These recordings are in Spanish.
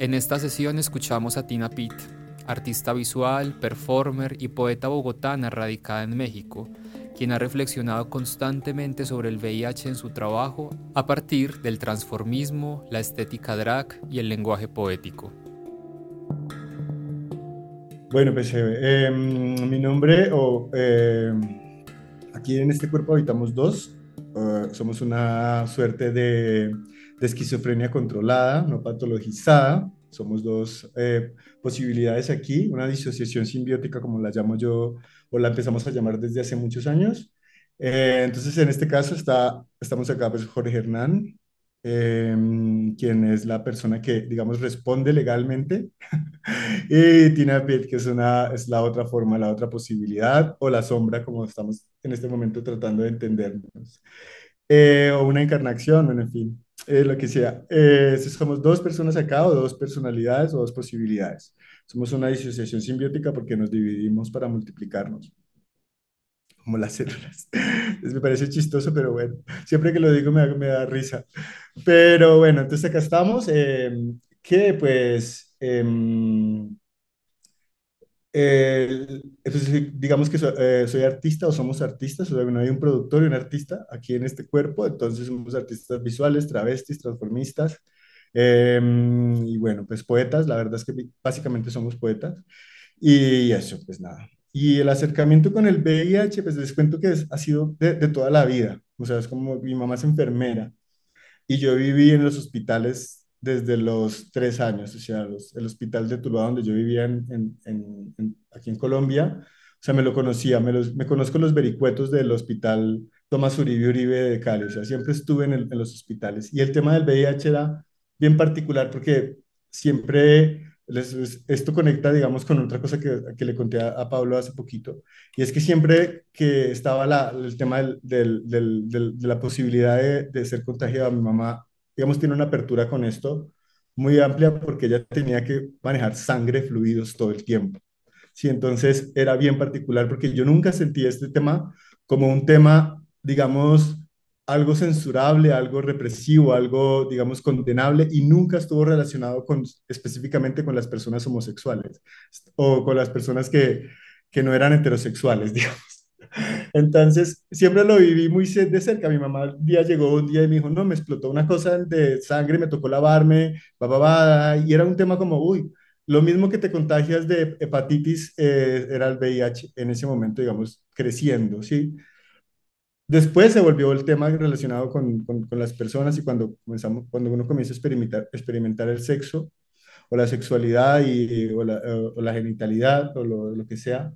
En esta sesión escuchamos a Tina Pitt, artista visual, performer y poeta bogotana radicada en México, quien ha reflexionado constantemente sobre el VIH en su trabajo a partir del transformismo, la estética drag y el lenguaje poético. Bueno, pues eh, em, mi nombre, o em, aquí en este cuerpo habitamos dos, eh, somos una suerte de, esquizofrenia controlada, no patologizada, somos dos eh, posibilidades aquí, una disociación simbiótica como la llamo yo, o la empezamos a llamar desde hace muchos años. entonces, en este caso está, estamos acá, pues Jorge Hernán, Em, quien es la persona que, digamos, responde legalmente, y Tina Pitt, que es, una, es la otra forma, la otra posibilidad, o la sombra, como estamos en este momento tratando de entendernos, eh, o una encarnación, en fin, eh, lo que sea. Eh, somos dos personas acá, o dos personalidades, o dos posibilidades. Somos una disociación simbiótica porque nos dividimos para multiplicarnos como las células. me parece chistoso, pero bueno, siempre que lo digo me me da risa. Pero bueno, entonces acá estamos, em, que pues, em, pues digamos que eh, soy artista o somos artistas, o sea, hay un productor y un artista aquí en este cuerpo, entonces somos artistas visuales, travestis, transformistas, em, y bueno, pues poetas, la verdad es que básicamente somos poetas, y eso, pues nada, y el acercamiento con el VIH, pues les cuento que ha sido de, toda la vida. O sea, es como mi mamá es enfermera y yo viví en los hospitales desde los tres años. O sea, el hospital de Tuluá, donde yo vivía en, aquí en Colombia, o sea, me lo conocía, me, conozco los vericuetos del hospital Tomás Uribe Uribe de Cali. O sea, siempre estuve en, los hospitales. Y el tema del VIH era bien particular porque siempre esto conecta, digamos, con otra cosa que, le conté a, Pablo hace poquito, y es que siempre que estaba el tema de la posibilidad de, de, ser contagiada, mi mamá, digamos, tiene una apertura con esto muy amplia porque ella tenía que manejar sangre, fluidos todo el tiempo. Sí, entonces era bien particular porque yo nunca sentí este tema como un tema, digamos, algo censurable, algo represivo, algo, digamos, condenable y nunca estuvo relacionado con, específicamente con las personas homosexuales o con las personas que, que no eran heterosexuales, digamos. Entonces, siempre lo viví muy de cerca. Mi mamá un día llegó un día y me dijo, no, me explotó una cosa de sangre, me tocó lavarme, va, y era un tema como, uy, lo mismo que te contagias de hepatitis eh, era el VIH en ese momento, digamos, creciendo, ¿sí? Después se volvió el tema relacionado con, con, las personas y cuando, comenzamos, cuando uno comienza a experimentar, experimentar el sexo o la sexualidad y, o, la, o, la, genitalidad o lo, lo, que sea,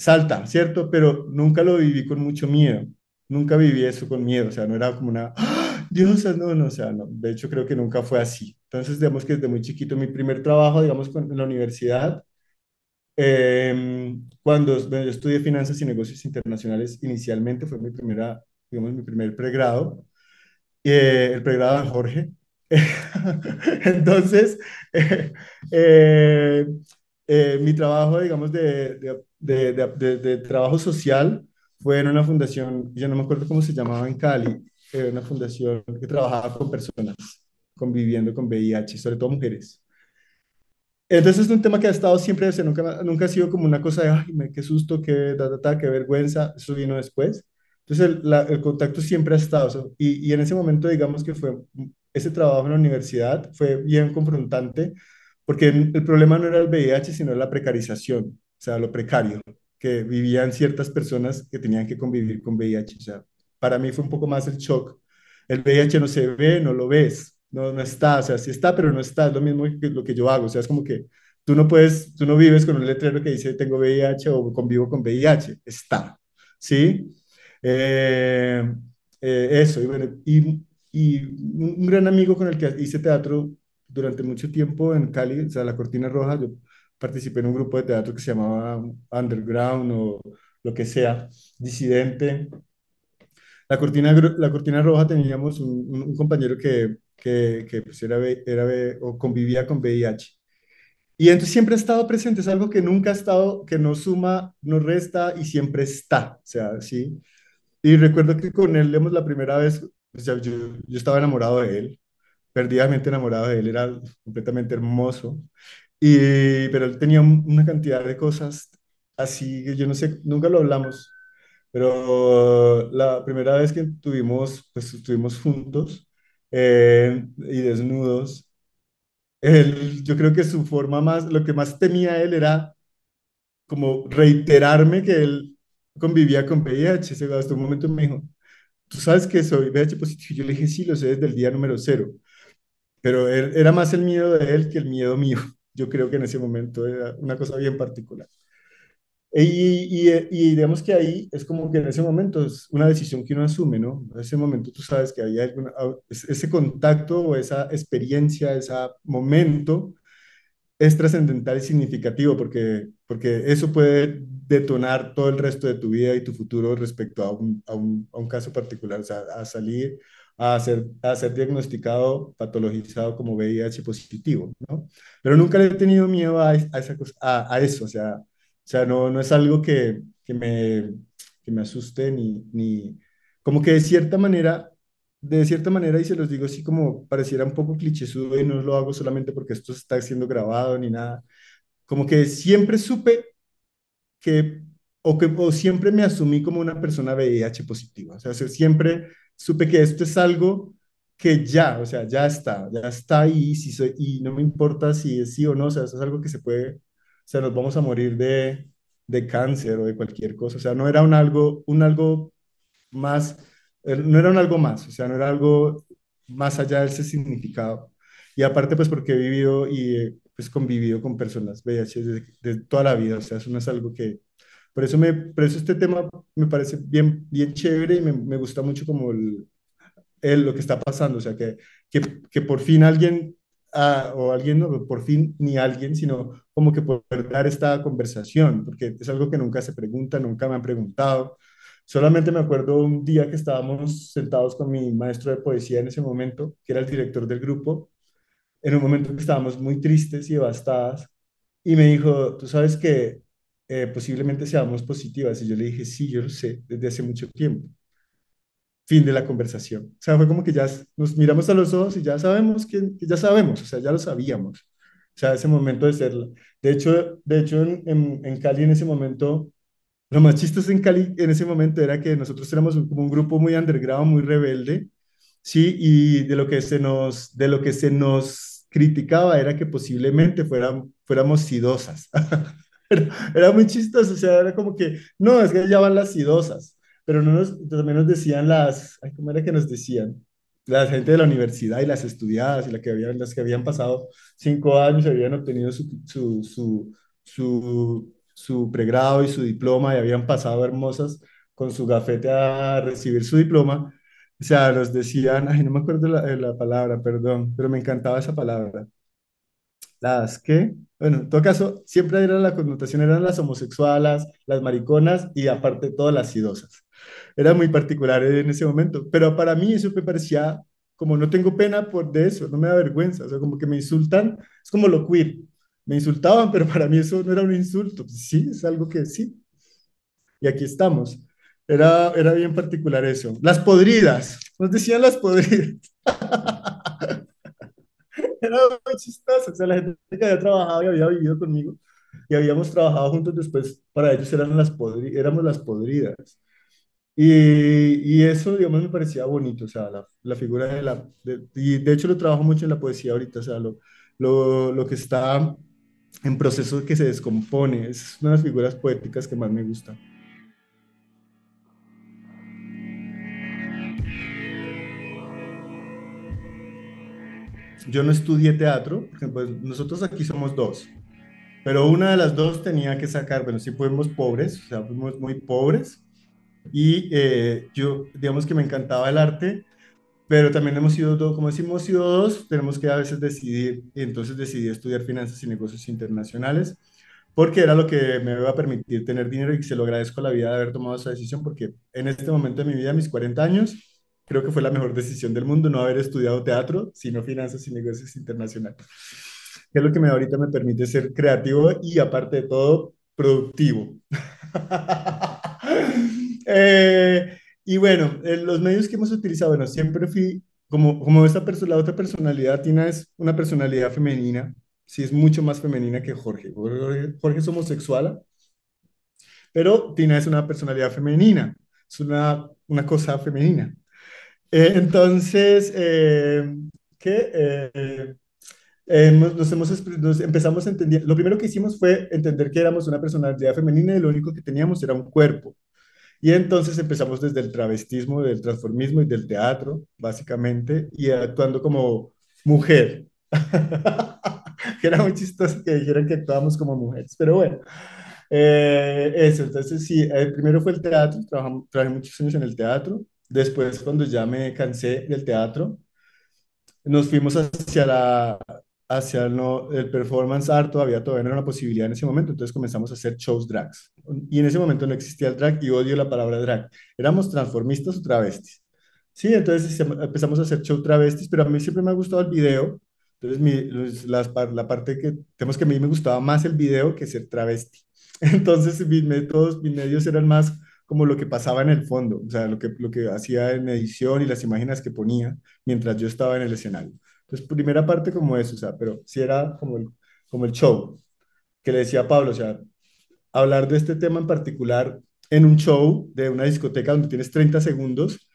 salta, ¿cierto? Pero nunca lo viví con mucho miedo, nunca viví eso con miedo, o sea, no era como una, ¡Ah! Dios, no, no, o sea, de hecho creo que nunca fue así. Entonces, digamos que desde muy chiquito, mi primer trabajo, digamos, en la universidad, Em, cuando yo estudié finanzas y negocios internacionales, inicialmente fue mi primera, digamos, mi primer pregrado, eh, el pregrado de Jorge. Entonces, eh, eh, mi trabajo, digamos, de, de, de, trabajo social fue en una fundación, yo no me acuerdo cómo se llamaba en Cali, una fundación que trabajaba con personas conviviendo con VIH, sobre todo mujeres. Entonces es un tema que ha estado siempre, nunca, nunca ha sido como una cosa de, ay, qué susto, qué, ta, qué vergüenza, eso vino después. Entonces el, el contacto siempre ha estado, y, y, en ese momento digamos que fue, ese trabajo en la universidad fue bien confrontante, porque el problema no era el VIH, sino la precarización, o sea, lo precario, que vivían ciertas personas que tenían que convivir con VIH. O sea, para mí fue un poco más el shock. El VIH no se ve, no lo ves, no, no está, o sea, sí está, pero no está, es lo mismo que lo que yo hago, o sea, es como que tú no puedes, tú no vives con un letrero que dice tengo VIH o convivo con VIH, está, ¿sí? Eh, eh, eso, y bueno, y, y, un gran amigo con el que hice teatro durante mucho tiempo en Cali, o sea, La Cortina Roja, yo participé en un grupo de teatro que se llamaba Underground o lo que sea, disidente. La cortina, la cortina roja teníamos un, compañero que, que, que pues era, era, o convivía con VIH. Y entonces siempre ha estado presente, es algo que nunca ha estado, que no suma, no resta y siempre está, o sea, sí. Y recuerdo que con él, digamos, la primera vez, yo, yo estaba enamorado de él, perdidamente enamorado de él, era completamente hermoso. Y, pero él tenía una cantidad de cosas así que yo no sé, nunca lo hablamos, pero la primera vez que tuvimos, pues estuvimos juntos eh, y desnudos, él, yo creo que su forma más, lo que más temía él era como reiterarme que él convivía con VIH. Se hasta un momento me dijo, ¿tú sabes que soy VIH positivo? Yo le dije, sí, lo sé desde el día número cero. Pero era más el miedo de él que el miedo mío. Yo creo que en ese momento era una cosa bien particular. Y, y, digamos que ahí es como que en ese momento es una decisión que uno asume, ¿no? En ese momento tú sabes que había alguna, ese contacto o esa experiencia, ese momento es trascendental y significativo porque, porque eso puede detonar todo el resto de tu vida y tu futuro respecto a un, a un, a un caso particular, o sea, a salir a ser, a ser diagnosticado, patologizado como VIH positivo, ¿no? Pero nunca le he tenido miedo a, a, esa cosa, a, a, eso, o sea, o sea no, no es algo que, que, me, que me asuste ni, ni, como que de cierta manera, de cierta manera, y se los digo así como pareciera un poco clichésudo y no lo hago solamente porque esto está siendo grabado ni nada, como que siempre supe que, o que o siempre me asumí como una persona VIH positiva, o sea, siempre supe que esto es algo que ya, o sea, ya está, ya está ahí, si y no me importa si es sí o no, o sea, eso es algo que se puede, o sea, nos vamos a morir de, de cáncer o de cualquier cosa, o sea, no era un algo, un algo más, eh, no era un algo más, o sea, no era algo más allá de ese significado. Y aparte, pues porque he vivido y pues, convivido con personas VIH desde, toda la vida, o sea, eso no es algo que, por eso, me, por eso este tema me parece bien, bien chévere y me, me gusta mucho como el, el, lo que está pasando, o sea, que, que, que por fin alguien, ah, o alguien, no, por fin ni alguien, sino como que poder dar esta conversación, porque es algo que nunca se pregunta, nunca me han preguntado. Solamente me acuerdo un día que estábamos sentados con mi maestro de poesía en ese momento, que era el director del grupo, en un momento que estábamos muy tristes y devastadas, y me dijo, tú sabes que eh, posiblemente seamos positivas. Y yo le dije, sí, yo lo sé, desde hace mucho tiempo. Fin de la conversación. O sea, fue como que ya nos miramos a los ojos y ya sabemos que, ya sabemos, o sea, ya lo sabíamos. O sea, ese momento de ser. De hecho, de hecho en, en, Cali en ese momento, lo más chistoso en Cali en ese momento era que nosotros éramos como un grupo muy underground, muy rebelde, ¿sí? Y de lo que se nos, de lo que se nos criticaba era que posiblemente fueran, fuéramos sidosas. era muy chistoso, o sea, era como que, no, es que ya van las idosas, pero no nos, también nos decían las, ay, ¿cómo era que nos decían? La gente de la universidad y las estudiadas y la que habían, las que habían pasado cinco años y habían obtenido su, su, su, su, su pregrado y su diploma y habían pasado hermosas con su gafete a recibir su diploma. O sea, nos decían, ay, no me acuerdo la, la palabra, perdón, pero me encantaba esa palabra. Las que bueno, en todo caso, siempre era la connotación, eran las homosexuales, las mariconas y aparte todas las idosas. Era muy particular en ese momento, pero para mí eso me parecía como no tengo pena por de eso, no me da vergüenza, o sea, como que me insultan, es como lo queer, me insultaban, pero para mí eso no era un insulto, pues sí, es algo que sí. Y aquí estamos. Era, era bien particular eso. Las podridas, nos decían las podridas. era muy chistoso. O sea, la gente que había trabajado y había vivido conmigo y habíamos trabajado juntos después, para ellos eran las éramos las podridas. Y, y, eso, digamos, me parecía bonito, o sea, la, la figura de la... y de hecho lo trabajo mucho en la poesía ahorita, o sea, lo, lo, lo que está en proceso que se descompone, es una de las figuras poéticas que más me gustan. Yo no estudié teatro, pues nosotros aquí somos dos, pero una de las dos tenía que sacar, bueno, sí fuimos pobres, o sea, fuimos muy pobres, y eh, yo, digamos que me encantaba el arte, pero también hemos sido dos, como decimos, sido dos, tenemos que a veces decidir, entonces decidí estudiar finanzas y negocios internacionales, porque era lo que me iba a permitir tener dinero y se lo agradezco la vida de haber tomado esa decisión, porque en este momento de mi vida, mis 40 años, creo que fue la mejor decisión del mundo no haber estudiado teatro, sino finanzas y negocios internacionales, que es lo que me, ahorita me permite ser creativo y aparte de todo, productivo. eh, y bueno, los medios que hemos utilizado, bueno, siempre fui, como, como esta persona, la otra personalidad, Tina es una personalidad femenina, sí es mucho más femenina que Jorge. Jorge, Jorge es homosexual, pero Tina es una personalidad femenina, es una, una cosa femenina. Eh, entonces, eh, ¿qué? Eh, eh, nos, hemos, nos empezamos a entender, lo primero que hicimos fue entender que éramos una personalidad femenina y lo único que teníamos era un cuerpo. Y entonces empezamos desde el travestismo, del transformismo y del teatro, básicamente, y actuando como mujer. que era muy chistoso que dijeran que actuábamos como mujeres, pero bueno, eh, eso, entonces sí, eh, primero fue el teatro, trabajé muchos años en el teatro, después cuando ya me cansé del teatro, nos fuimos hacia la, hacia no, el performance art todavía, todavía no era una posibilidad en ese momento, entonces comenzamos a hacer shows drags. Y en ese momento no existía el drag y odio la palabra drag. Éramos transformistas o travestis. Sí, entonces empezamos a hacer show travestis, pero a mí siempre me ha gustado el video. Entonces mi, la parte que tenemos que a mí me gustaba más el video que ser travesti. Entonces mis métodos, mis medios eran más como lo que pasaba en el fondo, o sea, lo que, lo que hacía en edición y las imágenes que ponía mientras yo estaba en el escenario. Entonces, primera parte como eso, o sea, pero sí era como el, como el show, que le decía a Pablo, o sea, hablar de este tema en particular en un show de una discoteca donde tienes 30 segundos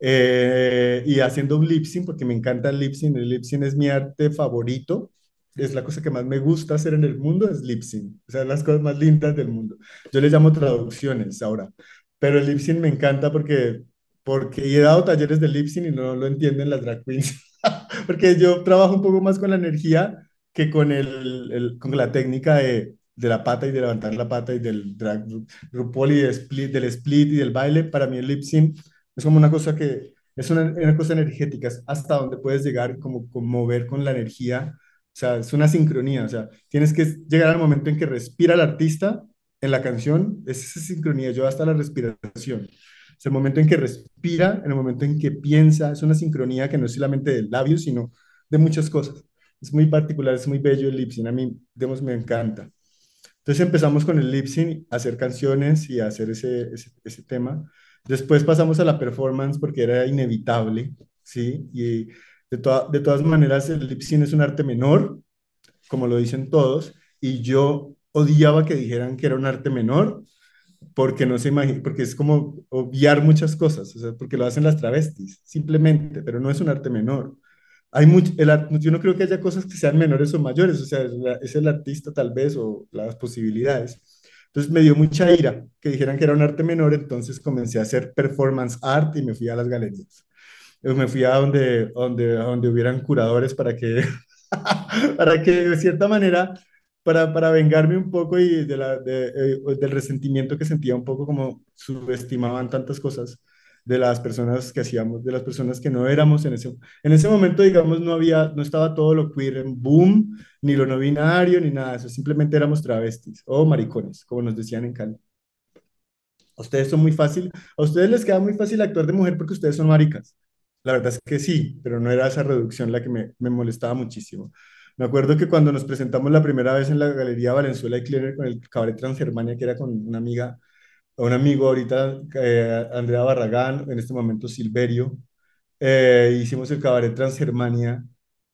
eh, y haciendo lip sync, porque me encanta el lip sync, el lip sync es mi arte favorito, es la cosa que más me gusta hacer en el mundo, es lip sync, o sea, las cosas más lindas del mundo. Yo le llamo traducciones ahora, pero el lip sync me encanta porque, porque he dado talleres de lip sync y no lo entienden las drag queens. porque yo trabajo un poco más con la energía que con, el, con la técnica de, de, la pata y de levantar la pata y del drag RuPaul y split, del split y del baile. Para mí el lip sync es como una cosa que es una, una cosa energética, es hasta donde puedes llegar, como mover con la energía. O sea, es una sincronía. O sea, tienes que llegar al momento en que respira el artista en la canción, es esa sincronía, yo hasta la respiración. Es el momento en que respira, en el momento en que piensa, es una sincronía que no es solamente del labio, sino de muchas cosas. Es muy particular, es muy bello el lip a mí, digamos, me encanta. Entonces empezamos con el lip a hacer canciones y a hacer ese, ese, tema. Después pasamos a la performance porque era inevitable, ¿sí? Y de, de todas maneras el lip es un arte menor, como lo dicen todos, y yo odiaba que dijeran que era un arte menor porque no se imagina, porque es como obviar muchas cosas, o sea, porque lo hacen las travestis, simplemente, pero no es un arte menor. Hay mucho, el, yo no creo que haya cosas que sean menores o mayores, o sea, es, el artista tal vez o las posibilidades. Entonces me dio mucha ira que dijeran que era un arte menor, entonces comencé a hacer performance art y me fui a las galerías. Me fui a donde, donde, donde hubieran curadores para que, para que de cierta manera para, para vengarme un poco y de la, eh, del resentimiento que sentía un poco como subestimaban tantas cosas de las personas que hacíamos, de las personas que no éramos en ese, en ese momento, digamos, no había, no estaba todo lo queer en boom, ni lo no binario, ni nada de eso, simplemente éramos travestis o maricones, como nos decían en Cali. A ustedes son muy fácil, a ustedes les queda muy fácil actuar de mujer porque ustedes son maricas. La verdad es que sí, pero no era esa reducción la que me, me molestaba muchísimo. Me acuerdo que cuando nos presentamos la primera vez en la Galería Valenzuela y Kleiner con el Cabaret Transgermania, que era con una amiga, un amigo ahorita, eh, Andrea Barragán, en este momento Silverio, eh, hicimos el Cabaret Transgermania.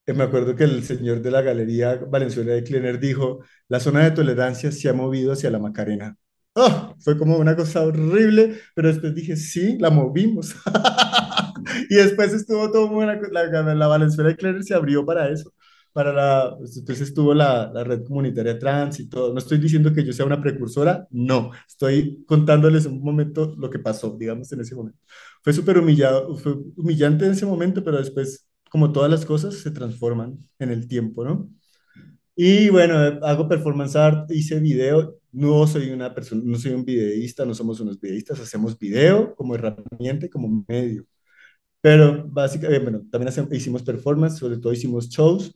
Eh, me acuerdo que el señor de la Galería Valenzuela y Kleiner dijo, la zona de tolerancia se ha movido hacia la Macarena. ¡Oh! Fue como una cosa horrible, pero después dije, sí, la movimos. y después estuvo todo muy buena, la, la Valenzuela y Kleiner se abrió para eso para la, pues, entonces estuvo la, la, red comunitaria trans y todo. No estoy diciendo que yo sea una precursora, no, estoy contándoles un momento lo que pasó, digamos, en ese momento. Fue súper humillado, fue humillante en ese momento, pero después, como todas las cosas, se transforman en el tiempo, ¿no? Y bueno, hago performance art, hice video, no soy una persona, no soy un videísta, no somos unos videístas, hacemos video como herramienta, como medio. Pero básicamente, bueno, también hicimos performance, sobre todo hicimos shows,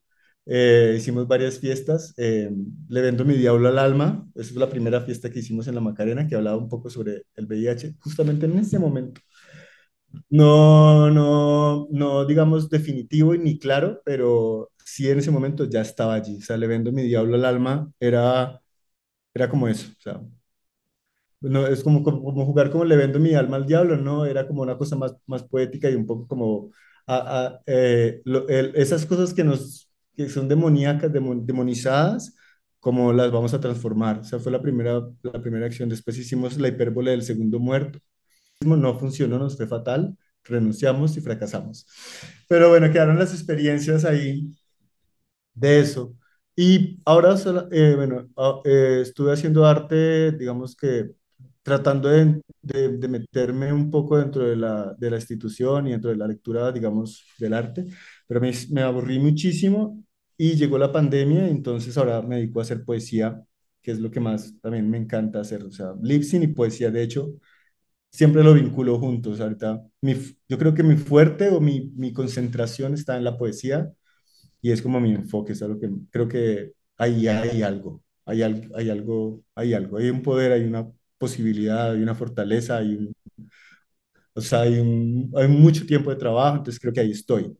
Eh, hicimos varias fiestas. eh, Le vendo mi diablo al alma. Esa es la primera fiesta que hicimos en la Macarena, que hablaba un poco sobre el VIH, justamente en ese momento. No, no, no, digamos definitivo y ni claro, pero sí en ese momento ya estaba allí. O sea, le vendo mi diablo al alma. Era, era como eso. O sea, no, es como, como, como jugar como le vendo mi alma al diablo, ¿no? Era como una cosa más, más poética y un poco como a- a, eh, lo- el- esas cosas que nos que son demoníacas, demon- demonizadas, como las vamos a transformar. O sea, fue la primera, la primera acción. Después hicimos la hipérbole del segundo muerto. No funcionó, nos fue fatal, renunciamos y fracasamos. Pero bueno, quedaron las experiencias ahí de eso. Y ahora, eh, bueno, ah, eh, estuve haciendo arte, digamos que tratando de, de- de meterme un poco dentro de la, de la institución y dentro de la lectura, digamos, del arte, pero me, me aburrí muchísimo y llegó la pandemia, entonces ahora me dedico a hacer poesía, que es lo que más también me encanta hacer, o sea, lip sync y poesía, de hecho, siempre lo vinculo juntos. Ahorita, mi, yo creo que mi fuerte o mi, mi concentración está en la poesía y es como mi enfoque, es algo que creo que ahí hay algo, hay, al- hay algo, hay algo, hay un poder, hay una posibilidad, hay una fortaleza, hay un, o sea, hay un, hay mucho tiempo de trabajo, entonces creo que ahí estoy.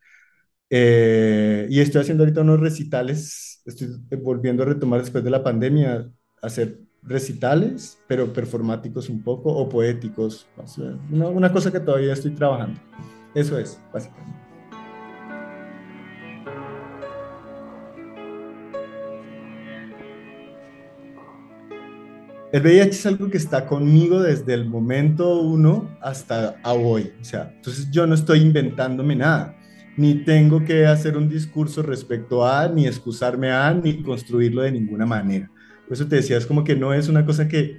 Eh, y estoy haciendo ahorita unos recitales, estoy volviendo a retomar después de la pandemia, hacer recitales, pero performáticos un poco o poéticos, o sea, una, una cosa que todavía estoy trabajando. Eso es, básicamente. El VIH es algo que está conmigo desde el momento uno hasta a hoy. O sea, entonces yo no estoy inventándome nada, ni tengo que hacer un discurso respecto a, ni excusarme a, ni construirlo de ninguna manera. Por eso te decía, es como que no es una cosa que,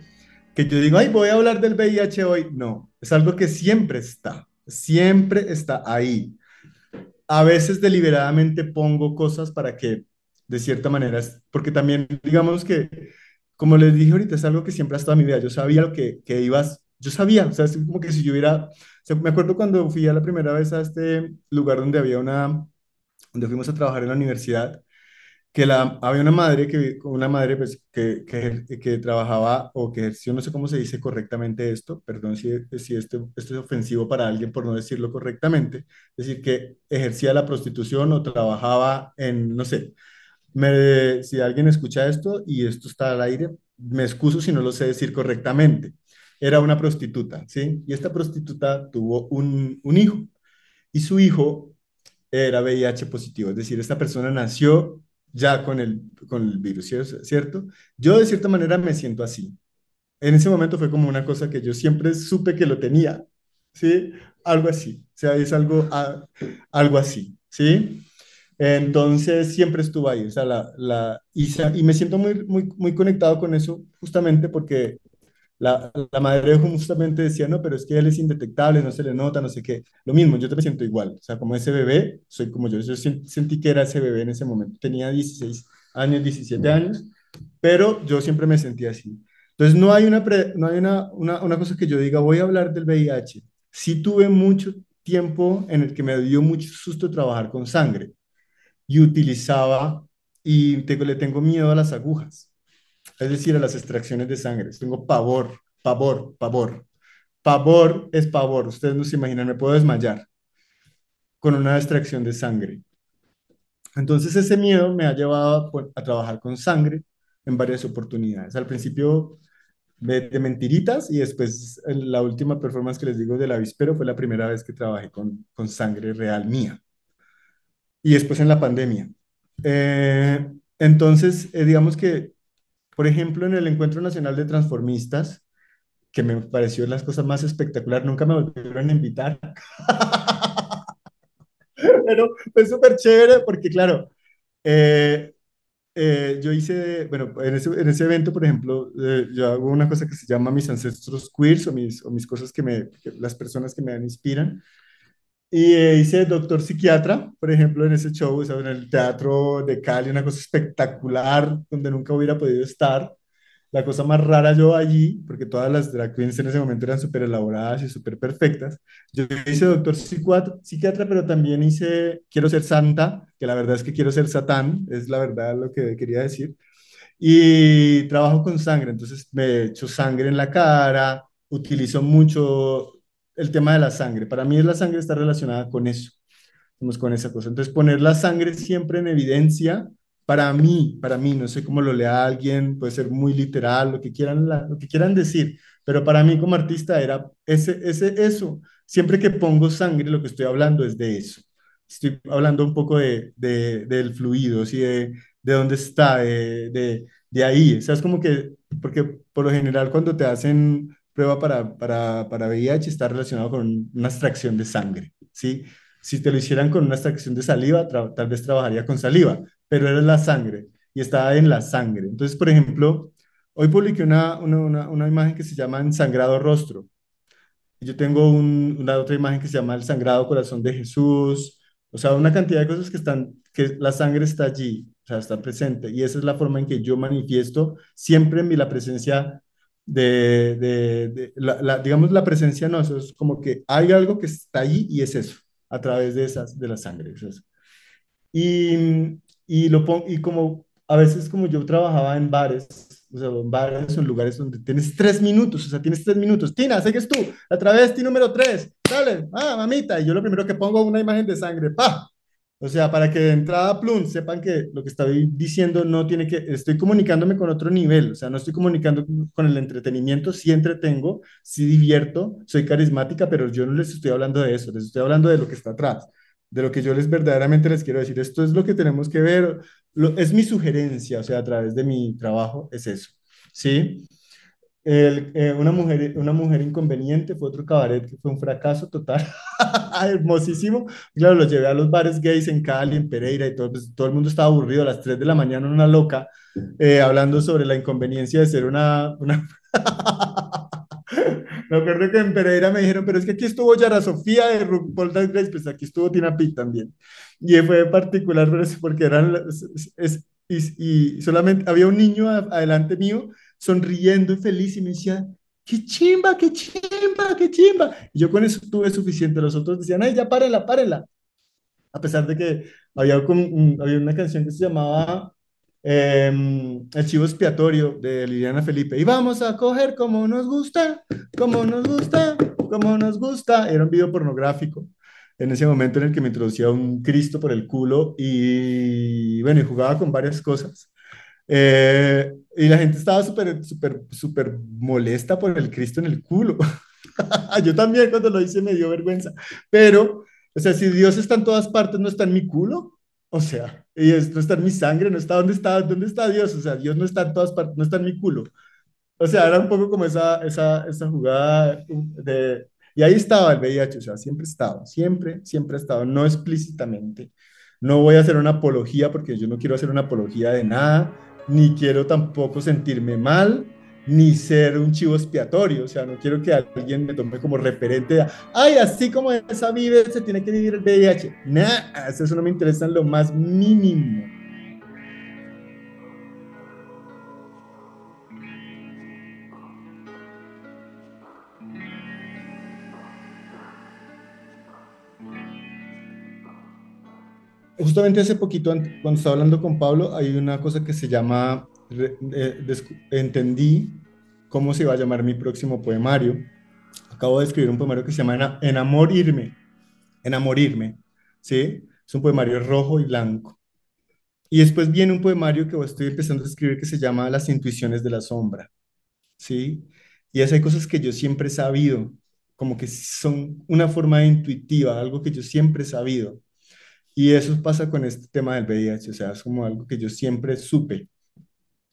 que yo digo, ay, voy a hablar del VIH hoy. No, es algo que siempre está, siempre está ahí. A veces deliberadamente pongo cosas para que, de cierta manera, porque también digamos que como les dije ahorita, es algo que siempre ha estado en mi vida. Yo sabía lo que, que ibas, yo sabía, o sea, es como que si yo hubiera, o sea, me acuerdo cuando fui a la primera vez a este lugar donde había una, donde fuimos a trabajar en la universidad, que la, había una madre, que, una madre pues, que, que, que trabajaba o que ejerció, no sé cómo se dice correctamente esto, perdón si, si esto, esto es ofensivo para alguien por no decirlo correctamente, es decir, que ejercía la prostitución o trabajaba en, no sé, me, si alguien escucha esto y esto está al aire, me excuso si no lo sé decir correctamente. Era una prostituta, ¿sí? Y esta prostituta tuvo un, un hijo y su hijo era VIH positivo, es decir, esta persona nació ya con el, con el virus, ¿cier- ¿cierto? Yo de cierta manera me siento así. En ese momento fue como una cosa que yo siempre supe que lo tenía, ¿sí? Algo así, o sea, es algo, a- algo así, ¿sí? Entonces siempre estuvo ahí, o sea, la, la, y, y me siento muy, muy, muy conectado con eso justamente porque la, la madre justamente decía, no, pero es que él es indetectable, no se le nota, no sé qué. Lo mismo, yo también siento igual, o sea, como ese bebé, soy como yo, yo sen- sentí que era ese bebé en ese momento, tenía 16 años, 17 años, pero yo siempre me sentí así. Entonces no hay una, pre- no hay una, una, una cosa que yo diga, voy a hablar del VIH. Sí tuve mucho tiempo en el que me dio mucho susto trabajar con sangre y utilizaba, y tengo, le tengo miedo a las agujas, es decir, a las extracciones de sangre. Tengo pavor, pavor, pavor. Pavor es pavor. Ustedes no se imaginan, me puedo desmayar con una extracción de sangre. Entonces ese miedo me ha llevado a, pues, trabajar con sangre en varias oportunidades. Al principio de, de mentiritas y después la última performance que les digo del avispero fue la primera vez que trabajé con, con sangre real mía. Y después en la pandemia. Eh, entonces, eh, digamos que Por ejemplo, en el Encuentro Nacional de Transformistas, que me pareció las cosas más espectacular, nunca me volvieron a invitar, pero fue súper chévere porque, claro, eh, eh, yo hice, bueno, en ese, en ese evento, por ejemplo, eh, yo hago una cosa que se llama mis ancestros queers o mis, o mis cosas que me, que las personas que me inspiran. Y eh, hice doctor psiquiatra, por ejemplo, en ese show, sea, en el teatro de Cali, una cosa espectacular donde nunca hubiera podido estar. la cosa más rara yo allí, porque todas las drag queens en ese momento eran súper elaboradas y súper perfectas. Yo hice doctor psiquiatra, pero también hice, quiero ser santa, que la verdad es que quiero ser satán, es la verdad lo que quería decir. Y trabajo con sangre, entonces me echo sangre en la cara, utilizo mucho el tema de la sangre. Para mí la sangre está relacionada con eso, con esa cosa. Entonces poner la sangre siempre en evidencia para mí, para mí, no sé cómo lo lea alguien, puede ser muy literal, lo que quieran, lo que quieran decir, pero para mí como artista era ese, ese, eso. Siempre que pongo sangre, lo que estoy hablando es de eso. Estoy hablando un poco de, de del fluido, ¿sí? de, de dónde está, de, de, de ahí. O sea, es como que, porque por lo general cuando te hacen prueba para, para, para VIH está relacionado con una extracción de sangre, ¿sí? Si te lo hicieran con una extracción de saliva, tal vez trabajaría con saliva, pero era la sangre y estaba en la sangre. Entonces, por ejemplo, hoy publiqué una, una, una, imagen que se llama Ensangrado Rostro. Yo tengo una otra imagen que se llama El Sangrado Corazón de Jesús. O sea, una cantidad de cosas que están, que la sangre está allí, o sea, está presente. Y esa es la forma en que yo manifiesto siempre en mi la presencia de, de, la, digamos, la presencia no, eso es como que hay algo que está allí y es eso, a través de esas, de la sangre. Y, y, lo pongo, y como a veces como yo trabajaba en bares, o sea, en bares en lugares donde tienes tres minutos, o sea, tienes tres minutos. Tina, sé que es tú, la travesti número tres, dale, ah, mamita. Y yo lo primero que pongo una imagen de sangre, pa. O sea, para que de entrada, plum, sepan que lo que estoy diciendo no tiene que, estoy comunicándome con otro nivel, o sea, no estoy comunicando con el entretenimiento, sí entretengo, sí divierto, soy carismática, pero yo no les estoy hablando de eso, les estoy hablando de lo que está atrás de lo que yo les verdaderamente les quiero decir. Esto es lo que tenemos que ver, es mi sugerencia, o sea, a través de mi trabajo, es eso. ¿Sí? Eh, una, mujer, una mujer inconveniente fue otro cabaret que fue un fracaso total, hermosísimo. Claro, lo llevé a los bares gays en Cali, en Pereira y todo, pues, todo el mundo estaba aburrido a las 3 de la mañana, una loca, eh, hablando sobre la inconveniencia de ser una... una Me acuerdo que en Pereira me dijeron, pero es que aquí estuvo Yara Sofía de RuPaul Drag Race, pues aquí estuvo Tina Pitt también. Y fue particular porque eran, es, y, solamente había un niño adelante mío sonriendo y feliz y me decía, qué chimba, qué chimba, qué chimba. Y yo con eso tuve suficiente. Los otros decían, ay, ya párela, párela. A pesar de que había, había una canción que se llamaba Em, el chivo expiatorio de Liliana Felipe. Y vamos a coger como nos gusta, como nos gusta, como nos gusta. Era un video pornográfico en ese momento en el que me introducía un Cristo por el culo y bueno, y jugaba con varias cosas. Eh, y la gente estaba súper, súper, súper molesta por el Cristo en el culo. Yo también cuando lo hice me dio vergüenza. Pero, o sea, si Dios está en todas partes, ¿no está en mi culo? O sea, y esto está en mi sangre, no está dónde está, dónde está Dios, o sea, Dios no está en todas partes, no está en mi culo. O sea, era un poco como esa, esa, esa jugada de... Y ahí estaba el VIH, o sea, siempre estaba, siempre, siempre ha estado, no explícitamente. No voy a hacer una apología porque yo no quiero hacer una apología de nada, ni quiero tampoco sentirme mal, ni ser un chivo expiatorio, o sea, no quiero que alguien me tome como referente de, ay, así como esa vive, se tiene que vivir el VIH. Nah, eso no me interesa en lo más mínimo. Justamente hace poquito, cuando estaba hablando con Pablo, hay una cosa que se llama eh, entendí cómo se iba a llamar mi próximo poemario. Acabo de escribir un poemario que se llama Enamorirme. Enamorirme. ¿Sí? Es un poemario rojo y blanco. Y después viene un poemario que estoy empezando a escribir que se llama Las intuiciones de la sombra. ¿Sí? Y esas hay cosas que yo siempre he sabido, como que son una forma intuitiva, algo que yo siempre he sabido. Y eso pasa con este tema del VIH, o sea, es como algo que yo siempre supe.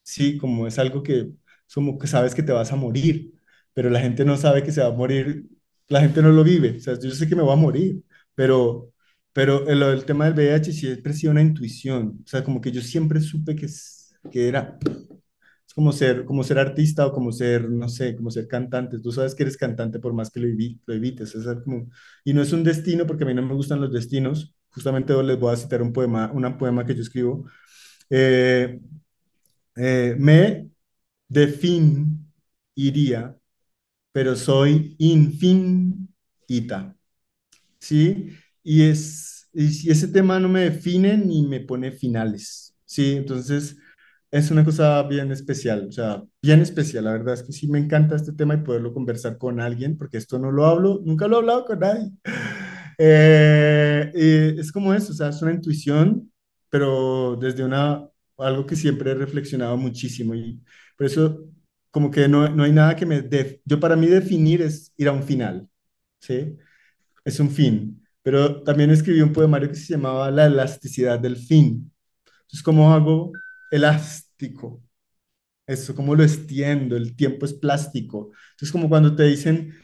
Sí, como es algo que como que sabes que te vas a morir, pero la gente no sabe que se va a morir, la gente no lo vive, o sea, yo sé que me voy a morir, pero, pero el, tema del VIH siempre ha sido una intuición, o sea, como que yo siempre supe que, que era, es como ser, como ser artista o como ser, no sé, como ser cantante, tú sabes que eres cantante por más que lo, lo evites, es como, y no es un destino porque a mí no me gustan los destinos, justamente les voy a citar un poema, un poema que yo escribo, eh, eh, me de fin iría, pero soy infinita. ¿Sí? Y, es, y ese tema no me define ni me pone finales. ¿Sí? Entonces, es una cosa bien especial, o sea, bien especial. La verdad es que sí me encanta este tema y poderlo conversar con alguien, porque esto no lo hablo, nunca lo he hablado con nadie. Eh, es como eso, o sea, es una intuición, pero desde una, algo que siempre he reflexionado muchísimo y por eso como que no, no hay nada que me... Def, yo para mí definir es ir a un final, ¿sí? Es un fin. Pero también escribí un poemario que se llamaba La elasticidad del fin. Entonces, ¿cómo hago elástico. Eso, como lo extiendo, el tiempo es plástico. Entonces, como cuando te dicen,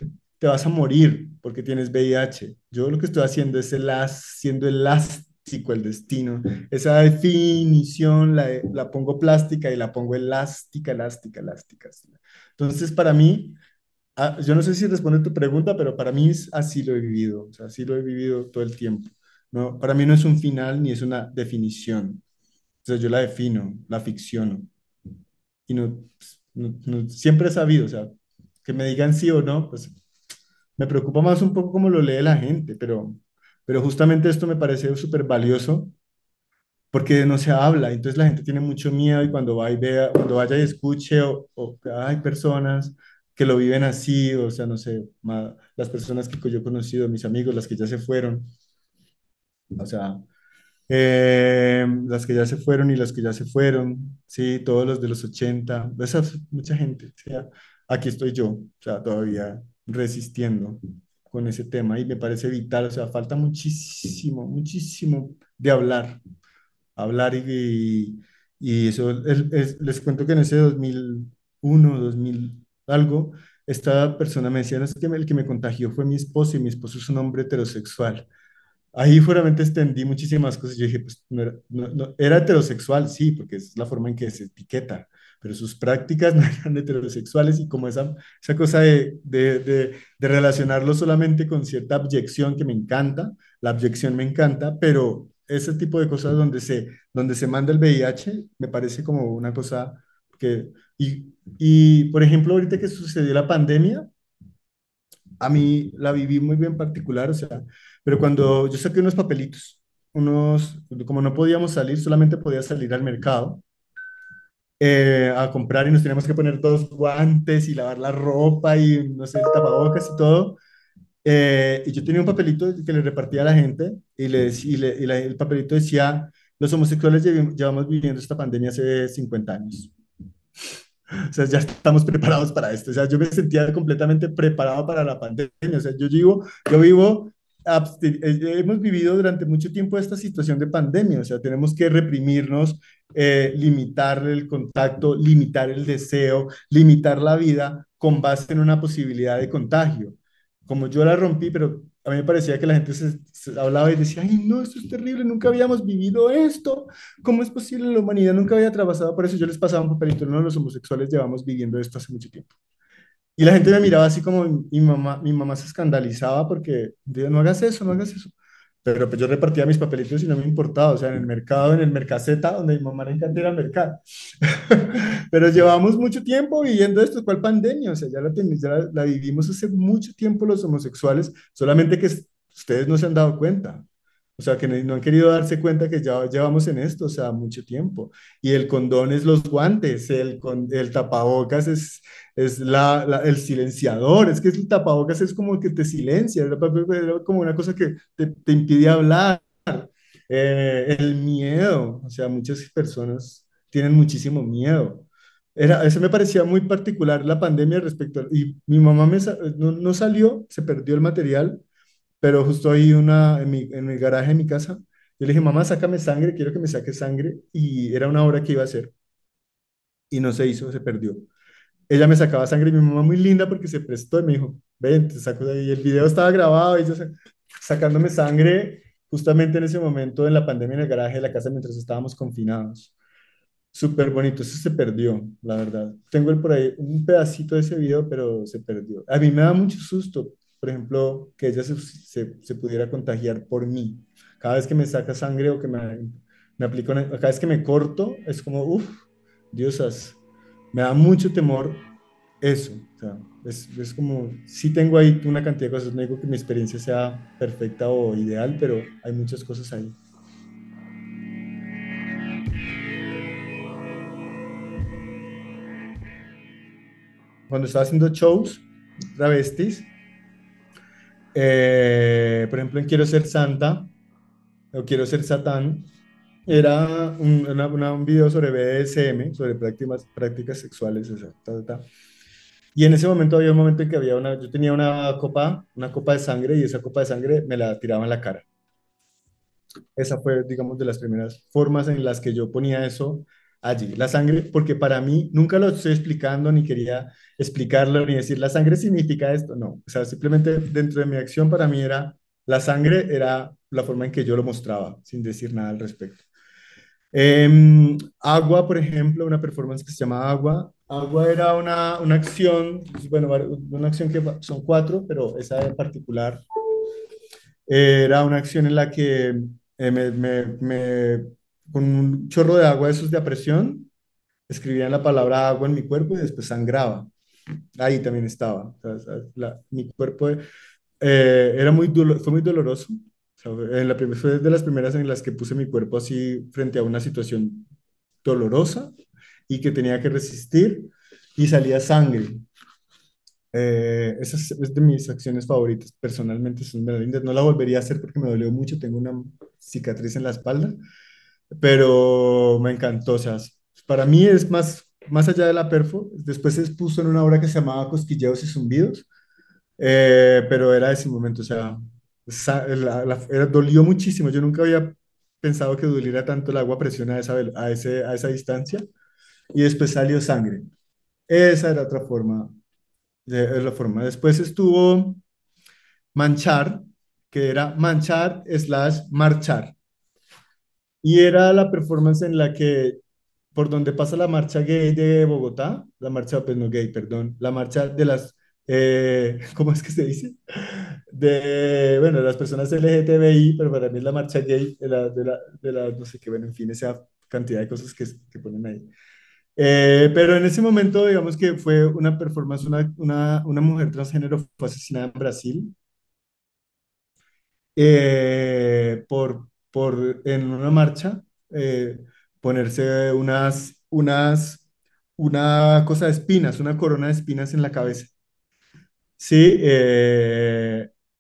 te vas a morir porque tienes VIH. Yo lo que estoy haciendo es siendo elástico el destino. Esa definición la, la pongo plástica y la pongo elástica, elástica, elástica. Entonces, para mí, ah, yo no sé si responde tu pregunta, pero para mí así lo he vivido, o sea, así lo he vivido todo el tiempo. No, para mí no es un final ni es una definición. Entonces yo la defino, la ficciono. Y no, no, siempre he sabido, o sea, que me digan sí o no, pues me preocupa más un poco cómo lo lee la gente, pero, pero justamente esto me parece súper valioso porque no se habla, entonces la gente tiene mucho miedo y cuando, va y vea, cuando vaya y escuche o, o hay personas que lo viven así, o sea, no sé, las personas que yo he conocido, mis amigos, las que ya se fueron, o sea, eh, las que ya se fueron y las que ya se fueron, sí, todos los de los 80, esa, mucha gente, aquí estoy yo, o sea, todavía resistiendo con ese tema y me parece vital, o sea, falta muchísimo, muchísimo de hablar, hablar y, y eso, les cuento que en ese 2001, 2000 algo, esta persona me decía, no es que el que me contagió fue mi esposo y mi esposo es un hombre heterosexual. Ahí fueramente extendí muchísimas cosas. Yo dije, pues no, era, heterosexual, sí, porque es la forma en que se etiqueta, pero sus prácticas no eran heterosexuales y como esa, esa cosa de, de, de, relacionarlo solamente con cierta abyección que me encanta, la abyección me encanta, pero ese tipo de cosas donde se, donde se manda el VIH me parece como una cosa que... Y, y por ejemplo, ahorita que sucedió la pandemia, a mí la viví muy bien particular, o sea, pero cuando yo saqué unos papelitos, unos, como no podíamos salir, solamente podía salir al mercado eh, a comprar y nos teníamos que poner todos guantes y lavar la ropa y, no sé, tapabocas y todo. Eh, y yo tenía un papelito que le repartía a la gente y, le, y, le, y el papelito decía, los homosexuales llevamos viviendo esta pandemia hace 50 años. O sea, ya estamos preparados para esto. O sea, yo me sentía completamente preparado para la pandemia. O sea, yo vivo, yo vivo, hemos vivido durante mucho tiempo esta situación de pandemia. O sea, tenemos que reprimirnos, eh, limitar el contacto, limitar el deseo, limitar la vida con base en una posibilidad de contagio. Como yo la rompí, pero a mí me parecía que la gente se, hablaba y decía, ay, no, esto es terrible, nunca habíamos vivido esto, ¿cómo es posible? La humanidad nunca había atravesado por eso. Yo les pasaba un papelito, no, los homosexuales llevamos viviendo esto hace mucho tiempo. Y la gente me miraba así como mi mamá, mi mamá se escandalizaba porque decía, no hagas eso, no hagas eso. Pero pues yo repartía mis papelitos y no me importaba, o sea, en el mercado, en el Mercaceta, donde mi mamá le encanta ir al mercado. Pero llevamos mucho tiempo viviendo esto, ¿cuál pandemia? O sea, ya la, ya la, vivimos hace mucho tiempo los homosexuales, solamente que ustedes no se han dado cuenta. O sea, que no han querido darse cuenta que ya llevamos en esto, o sea, mucho tiempo. Y el condón es los guantes, el, el tapabocas es, es la, el silenciador, es que el tapabocas es como que te silencia, es como una cosa que te, te impide hablar. Eh, el miedo, o sea, muchas personas tienen muchísimo miedo. Era, eso me parecía muy particular la pandemia respecto a, y mi mamá me, no, no, salió, se perdió el material, pero justo ahí una, en, mi, garaje de mi casa, yo le dije, mamá, sácame sangre, quiero que me saque sangre, y era una hora que iba a hacer, y no se hizo, se perdió ella me sacaba sangre y mi mamá muy linda porque se prestó y me dijo, ven, te saco de ahí. El video estaba grabado y yo sacándome sangre justamente en ese momento en la pandemia en el garaje de la casa mientras estábamos confinados. Súper bonito, eso se perdió, la verdad. Tengo por ahí un pedacito de ese video, pero se perdió. A mí me da mucho susto, por ejemplo, que ella se, se, pudiera contagiar por mí. Cada vez que me saca sangre o que me, me aplico, cada vez que me corto, es como, uff, diosas, me da mucho temor eso. O sea, es, es como, sí tengo ahí una cantidad de cosas, no digo que mi experiencia sea perfecta o ideal, pero hay muchas cosas ahí. Cuando estaba haciendo shows, travestis, eh, por ejemplo, en Quiero ser Santa o Quiero ser Satán, era un, un video sobre BDSM, sobre prácticas, prácticas sexuales, y en ese momento había un momento en que había una, yo tenía una copa, una copa de sangre y esa copa de sangre me la tiraba en la cara. Esa fue, digamos, de las primeras formas en las que yo ponía eso allí. La sangre, porque para mí, nunca lo estoy explicando, ni quería explicarlo, ni decir, la sangre significa esto, no. O sea, simplemente dentro de mi acción para mí era, la sangre era la forma en que yo lo mostraba, sin decir nada al respecto. Em, agua, por ejemplo, una performance que se llama Agua. Agua era una, una acción, bueno, una acción que son cuatro, pero esa en particular era una acción en la que eh, me, me, con un chorro de agua, esos de a presión, escribía la palabra agua en mi cuerpo y después sangraba. Ahí también estaba. mi cuerpo eh, era muy fue muy doloroso en la fue de las primeras en las que puse mi cuerpo así frente a una situación dolorosa y que tenía que resistir y salía sangre. Eh, esa es, de mis acciones favoritas. Personalmente son. No la volvería a hacer porque me dolió mucho. Tengo una cicatriz en la espalda, pero me encantó. O sea, para mí es más, más allá de la perfo. Después se expuso en una obra que se llamaba Cosquilleos y Zumbidos, eh, pero era ese momento. O sea, era, dolió muchísimo. Yo nunca había pensado que doliera tanto el agua a presión a esa, a, ese, a esa distancia. Y después salió sangre. Esa era otra forma. De, la forma. Después estuvo manchar, que era manchar slash marchar. Y era la performance en la que, por donde pasa la marcha gay de Bogotá, la marcha, pues no gay, perdón, la marcha de las, eh, ¿cómo es que se dice? de, bueno, las personas LGTBI, pero para mí es la marcha gay, de la, de la, de la no sé qué, bueno, en fin, esa cantidad de cosas que, que ponen ahí. Eh, pero en ese momento, digamos que fue una performance, una, una, una mujer transgénero fue asesinada en Brasil eh, por, por, en una marcha, eh, ponerse unas, unas, una cosa de espinas, una corona de espinas en la cabeza. Sí,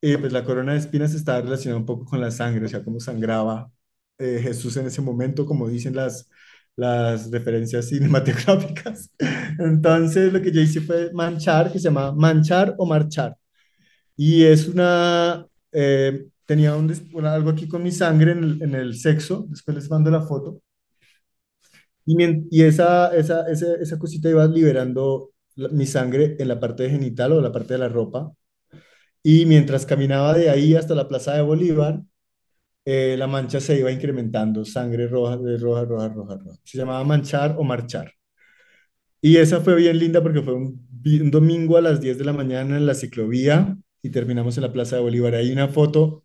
y pues la corona de espinas estaba relacionada un poco con la sangre, o sea, cómo sangraba eh, Jesús en ese momento, como dicen las, las referencias cinematográficas. Entonces lo que yo hice fue manchar, que se llama manchar o marchar. Y es una, eh, tenía un, algo aquí con mi sangre en el, en el, sexo, después les mando la foto. Y, y esa, esa, esa, esa cosita iba liberando mi sangre en la parte genital o la parte de la ropa y mientras caminaba de ahí hasta la Plaza de Bolívar, eh, la mancha se iba incrementando, sangre roja, roja, roja, roja, roja. Se llamaba manchar o marchar. Y esa fue bien linda porque fue un, domingo a las 10 de la mañana en la ciclovía y terminamos en la Plaza de Bolívar. Hay una foto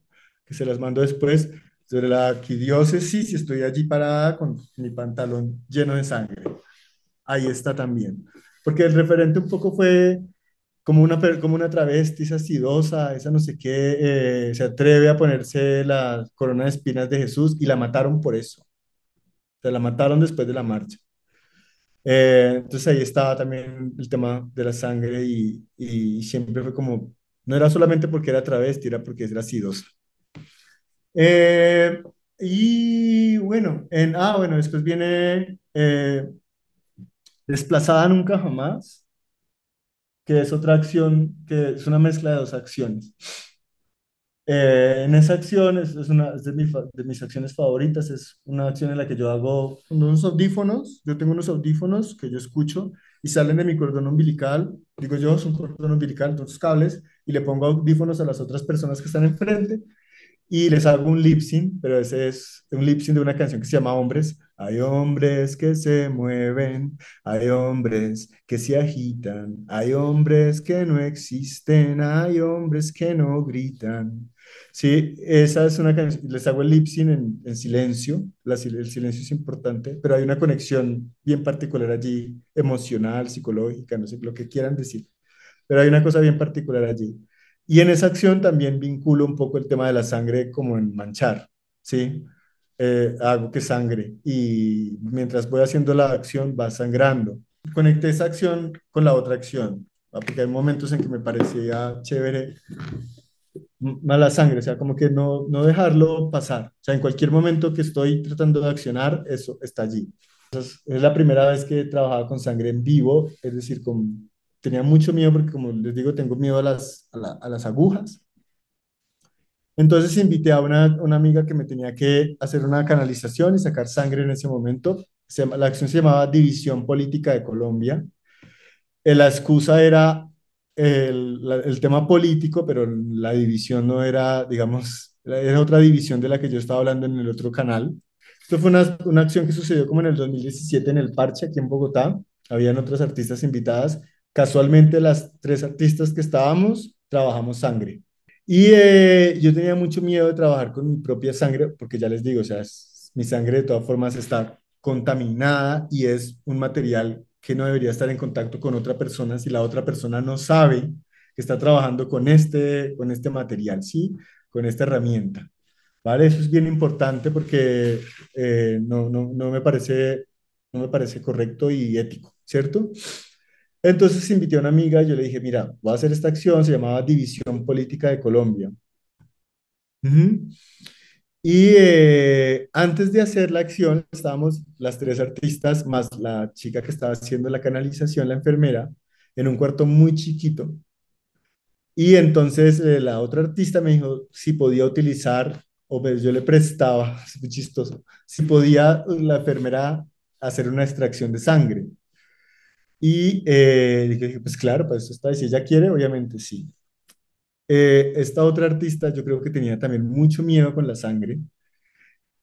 que se las mando después sobre la arquidiócesis y estoy allí parada con mi pantalón lleno de sangre. Ahí está también. Porque el referente un poco fue como una, como una travesti, esa sidosa, esa no sé qué, eh, se atreve a ponerse la corona de espinas de Jesús y la mataron por eso. Se la mataron después de la marcha. Eh, entonces ahí estaba también el tema de la sangre y, y, siempre fue como, no era solamente porque era travesti, era porque era sidosa. Eh, y bueno, en, ah, bueno, después viene Desplazada Nunca Jamás que es otra acción, que es una mezcla de dos acciones. Eh, en esa acción es, una de, de, mis acciones favoritas, es una acción en la que yo hago unos audífonos, yo tengo unos audífonos que yo escucho y salen de mi cordón umbilical, digo yo, es un cordón umbilical, dos cables, y le pongo audífonos a las otras personas que están enfrente y les hago un lip sync, pero ese es un lip sync de una canción que se llama Hombres. Hay hombres que se mueven, hay hombres que se agitan, hay hombres que no existen, hay hombres que no gritan. Sí, esa es una canción, les hago el lip sync en, en silencio, el silencio es importante, pero hay una conexión bien particular allí, emocional, psicológica, no sé lo que quieran decir, pero hay una cosa bien particular allí. Y en esa acción también vinculo un poco el tema de la sangre como en manchar, ¿sí? Eh, hago que sangre y mientras voy haciendo la acción va sangrando. Conecté esa acción con la otra acción, porque hay momentos en que me parecía chévere mala sangre, o sea, como que no, no dejarlo pasar. O sea, en cualquier momento que estoy tratando de accionar, eso está allí. Es la primera vez que he con sangre en vivo, es decir, con, tenía mucho miedo porque, como les digo, tengo miedo a las, a, la- a las agujas. Entonces invité a una, una amiga que me tenía que hacer una canalización y sacar sangre en ese momento. Se la acción se llamaba División Política de Colombia eh, la excusa era el, la- el tema político, pero la división no era, digamos, era otra división de la que yo estaba hablando en el otro canal. Esto fue una, una acción que sucedió como en el 2017 en el Parche, aquí en Bogotá. Habían otras artistas invitadas. Casualmente, las tres artistas que estábamos, trabajamos sangre. Y eh, yo tenía mucho miedo de trabajar con mi propia sangre, porque ya les digo, o sea, es- mi sangre de todas formas está contaminada y es un material que no debería estar en contacto con otra persona si la otra persona no sabe que está trabajando con este, con este material, ¿sí? Con esta herramienta. ¿Vale? Eso es bien importante porque eh, no, no, no me parece, no me parece correcto y ético, ¿cierto? Entonces invité a una amiga yo le dije, mira, voy a hacer esta acción, se llamaba División Política de Colombia. Y eh, antes de hacer la acción, estábamos las tres artistas, más la chica que estaba haciendo la canalización, la enfermera, en un cuarto muy chiquito. Y entonces eh, la otra artista me dijo si podía utilizar, o yo le prestaba, es muy chistoso, si podía la enfermera hacer una extracción de sangre. Y eh, dije, pues claro, pues eso está, y si ella quiere, obviamente sí. Eh, esta otra artista yo creo que tenía también mucho miedo con la sangre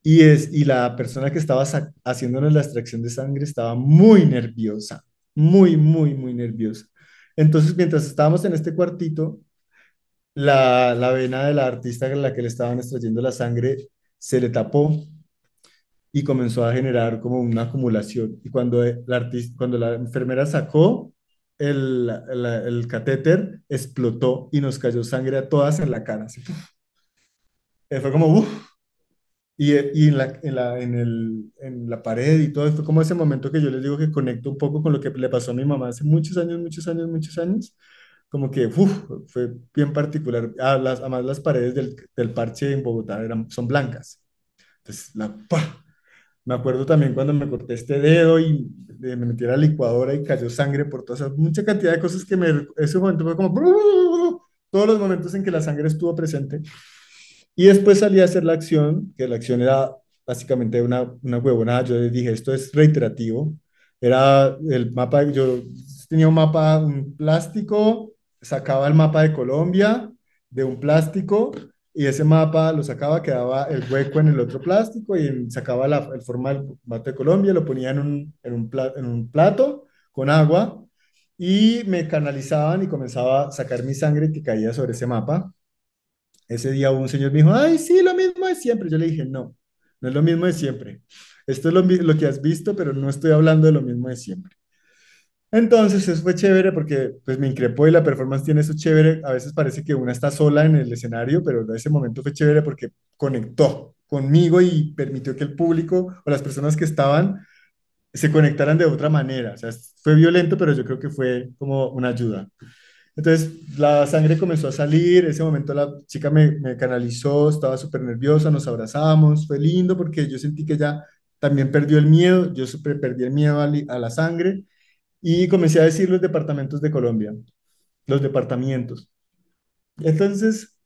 Y, es, y la persona que estaba haciéndonos la extracción de sangre estaba muy nerviosa, muy, muy, muy nerviosa. Entonces, mientras estábamos en este cuartito, la, la vena de la artista a la que le estaban extrayendo la sangre se le tapó y comenzó a generar como una acumulación. Y cuando la, artista, cuando la enfermera sacó el, la- el catéter, explotó y nos cayó sangre a todas en la cara. así. Eh, Fue como, ¡uf! Y, y en la, en la, en el, en la pared y todo, fue como ese momento que yo les digo que conecto un poco con lo que le pasó a mi mamá hace muchos años, muchos años, muchos años. Como que uf, fue bien particular. Ah, las, además, las paredes del, del parche en Bogotá eran, son blancas. Entonces, la, ¡pah! Me acuerdo también cuando me corté este dedo y me metí a la licuadora y cayó sangre por todas esas, mucha cantidad de cosas que me, ese momento fue como, todos los momentos en que la sangre estuvo presente. Y después salí a hacer la acción, que la acción era básicamente una, una huevonada. Yo les dije, esto es reiterativo. Era el mapa, yo tenía un mapa, un plástico, sacaba el mapa de Colombia de un plástico y ese mapa lo sacaba, quedaba el hueco en el otro plástico y sacaba la, el forma del mapa de Colombia, lo ponía en un, en un, pla- en un plato con agua y me canalizaban y comenzaba a sacar mi sangre que caía sobre ese mapa ese día un señor me dijo, ay, sí, lo mismo de siempre. Yo le dije, no, no es lo mismo de siempre. Esto es lo, lo que has visto, pero no estoy hablando de lo mismo de siempre. Entonces, eso fue chévere porque pues me increpó y la performance tiene eso chévere. A veces parece que una está sola en el escenario, pero ese momento fue chévere porque conectó conmigo y permitió que el público o las personas que estaban se conectaran de otra manera. O sea, fue violento, pero yo creo que fue como una ayuda. Entonces la sangre comenzó a salir, ese momento la chica me, me canalizó, estaba súper nerviosa, nos abrazamos, fue lindo porque yo sentí que ella también perdió el miedo, yo súper perdí el miedo a, a la sangre y comencé a decir los departamentos de Colombia, los departamentos. Entonces,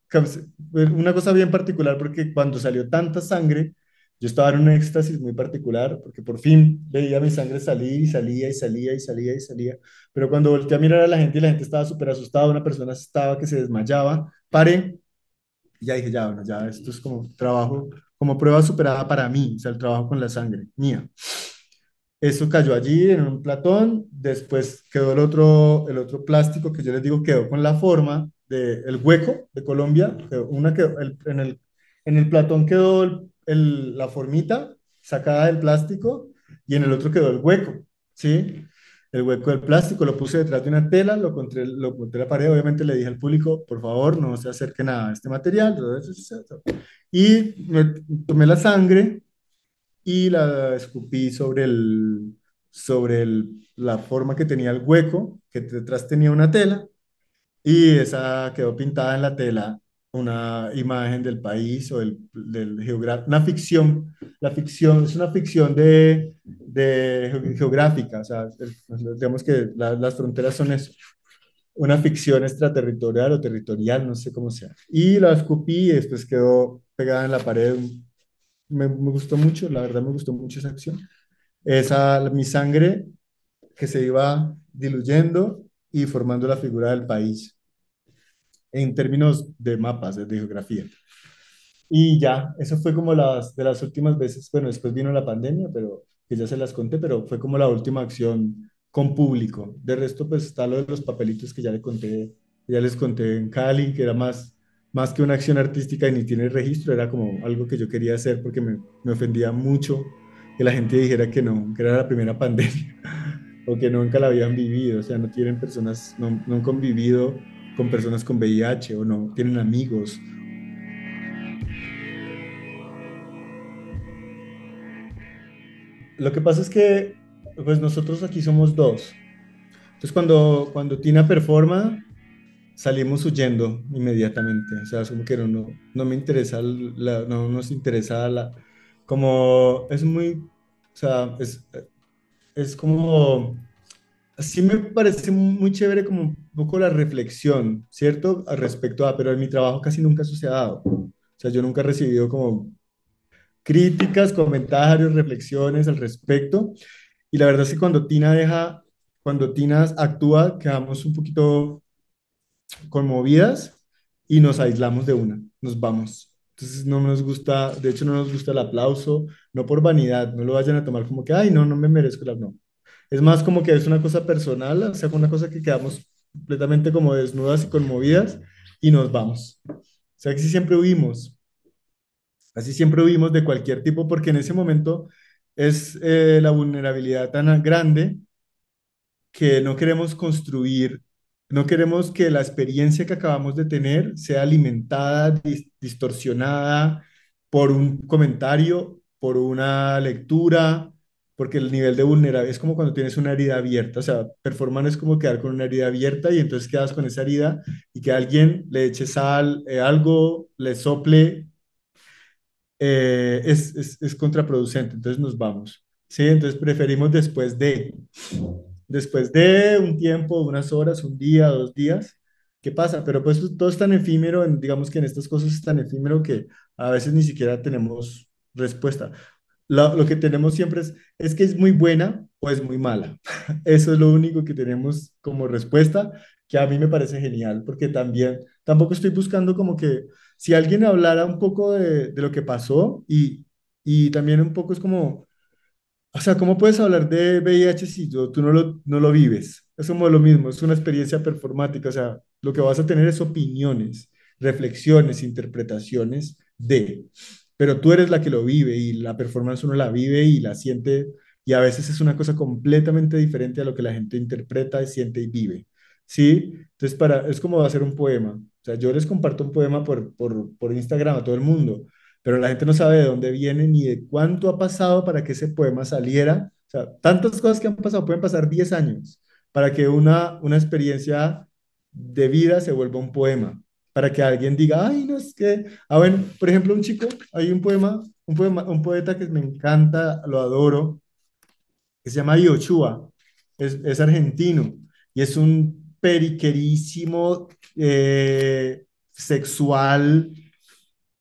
una cosa bien particular porque cuando salió tanta sangre, yo estaba en un éxtasis muy particular porque por fin veía mi sangre salir y salía y salía y salía y salía. Pero cuando volteé a mirar a la gente y la gente estaba súper asustada, una persona estaba que se desmayaba, paré y ya dije, ya, bueno, ya esto es como trabajo, como prueba superada para mí, o sea, el trabajo con la sangre mía. Eso cayó allí en un platón, después quedó el otro, el otro plástico que yo les digo quedó con la forma de El Hueco de Colombia, una que en, el, en el platón quedó el, la formita sacada del plástico y en el otro quedó el hueco, ¿sí? El hueco del plástico lo puse detrás de una tela, lo conté, lo conté la pared, obviamente le dije al público, por favor, no se acerque nada a este material, y tomé la sangre y la escupí sobre, el, sobre el, la forma que tenía el hueco, que detrás tenía una tela, y esa quedó pintada en la tela una imagen del país o del, del geográfico, una ficción, la ficción es una ficción de, de geográfica, o sea, digamos que las fronteras son eso, una ficción extraterritorial o territorial, no sé cómo sea. Y la escupí y después quedó pegada en la pared. Me, me gustó mucho, la verdad me gustó mucho esa acción. Esa, mi sangre que se iba diluyendo y formando la figura del país en términos de mapas, de geografía. Y ya, eso fue como las de las últimas veces, bueno, después vino la pandemia, pero que ya se las conté, pero fue como la última acción con público. De resto, pues está lo de los papelitos que ya le conté, ya les conté en Cali, que era más, más que una acción artística y ni tiene registro, era como algo que yo quería hacer porque me, me ofendía mucho que la gente dijera que no, que era la primera pandemia o que nunca la habían vivido, o sea, no tienen personas, no, no han convivido con personas con VIH o no, tienen amigos. Lo que pasa es que pues nosotros aquí somos dos. Entonces cuando, cuando Tina performa, salimos huyendo inmediatamente. O sea, es como que no, no, me interesa, la, no nos interesa la... Como es muy, o sea, es, es como sí me parece muy chévere como un poco la reflexión, ¿cierto? Al respecto a, pero en mi trabajo casi nunca eso se ha dado. O sea, yo nunca he recibido como críticas, comentarios, reflexiones al respecto. Y la verdad es que cuando Tina deja, cuando Tina actúa, quedamos un poquito conmovidas y nos aislamos de una, nos vamos. Entonces no nos gusta, de hecho no nos gusta el aplauso, no por vanidad, no lo vayan a tomar como que, ay, no, no me merezco el no. Es más como que es una cosa personal, o sea, una cosa que quedamos completamente como desnudas y conmovidas y nos vamos. O sea, que si siempre huimos. Así siempre huimos de cualquier tipo porque en ese momento es eh, la vulnerabilidad tan grande que no queremos construir, no queremos que la experiencia que acabamos de tener sea alimentada, distorsionada por un comentario, por una lectura, porque el nivel de vulnerabilidad es como cuando tienes una herida abierta, o sea, performar es como quedar con una herida abierta y entonces quedas con esa herida y que alguien le eche sal, eh, algo, le sople, eh, es, es, es, contraproducente, entonces nos vamos, ¿sí? Entonces preferimos después de, después de un tiempo, unas horas, un día, dos días, ¿qué pasa? Pero pues todo es tan efímero, digamos que en estas cosas es tan efímero que a veces ni siquiera tenemos respuesta lo, que tenemos siempre es, es que es muy buena o es muy mala. Eso es lo único que tenemos como respuesta, que a mí me parece genial, porque también, tampoco estoy buscando como que si alguien hablara un poco de, de lo que pasó y, y también un poco es como, o sea, ¿cómo puedes hablar de VIH si tú no lo, no lo vives? Es como lo mismo, es una experiencia performática, o sea, lo que vas a tener es opiniones, reflexiones, interpretaciones de pero tú eres la que lo vive y la performance uno la vive y la siente y a veces es una cosa completamente diferente a lo que la gente interpreta, siente y vive. ¿Sí? Entonces, para, es como hacer un poema. O sea, yo les comparto un poema por, por, por Instagram a todo el mundo, pero la gente no sabe de dónde viene ni de cuánto ha pasado para que ese poema saliera. O sea, tantas cosas que han pasado, pueden pasar 10 años para que una, una experiencia de vida se vuelva un poema para que alguien diga, ay, no es que, ah, bueno, por ejemplo, un chico, hay un poema, un poema, un poeta que me encanta, lo adoro, que se llama Yochua, es, es argentino, y es un periquerísimo, eh, sexual,